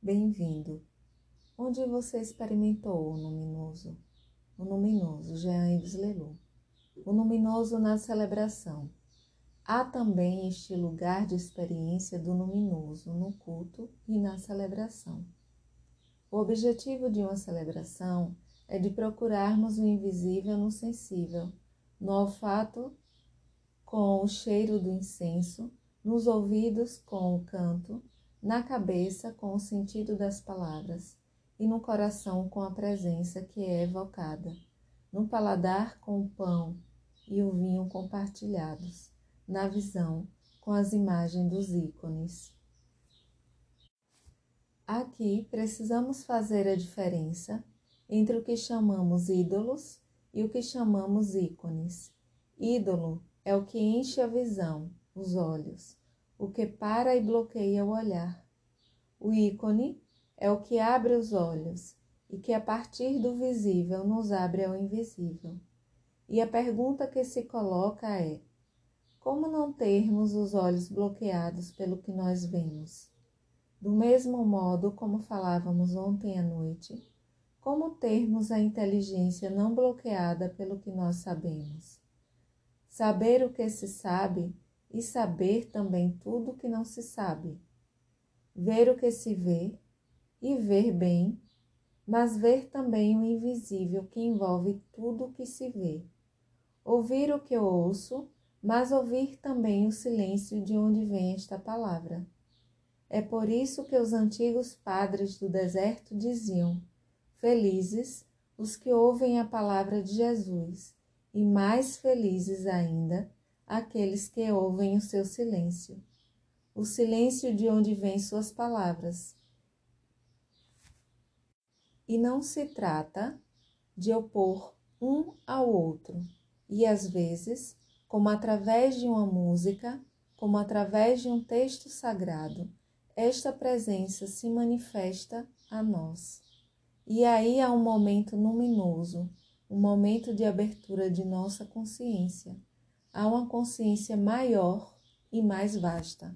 Bem-vindo. Onde você experimentou o luminoso? O luminoso, Jean Yves Leloup. O luminoso na celebração. Há também este lugar de experiência do luminoso no culto e na celebração. O objetivo de uma celebração é de procurarmos o invisível no sensível, no olfato com o cheiro do incenso, nos ouvidos com o canto, na cabeça com o sentido das palavras e no coração com a presença que é evocada, no paladar com o pão e o vinho compartilhados, na visão com as imagens dos ícones. Aqui precisamos fazer a diferença entre o que chamamos ídolos e o que chamamos ícones. Ídolo é o que enche a visão, os olhos, o que para e bloqueia o olhar. O ícone é o que abre os olhos e que a partir do visível nos abre ao invisível. E a pergunta que se coloca é: como não termos os olhos bloqueados pelo que nós vemos? Do mesmo modo como falávamos ontem à noite, como termos a inteligência não bloqueada pelo que nós sabemos? saber o que se sabe e saber também tudo o que não se sabe, ver o que se vê e ver bem, mas ver também o invisível que envolve tudo o que se vê, ouvir o que eu ouço, mas ouvir também o silêncio de onde vem esta palavra. É por isso que os antigos padres do deserto diziam: Felizes os que ouvem a palavra de Jesus e mais felizes ainda aqueles que ouvem o seu silêncio, o silêncio de onde vêm suas palavras. E não se trata de opor um ao outro, e às vezes, como através de uma música, como através de um texto sagrado, esta presença se manifesta a nós. E aí há um momento luminoso um momento de abertura de nossa consciência a uma consciência maior e mais vasta.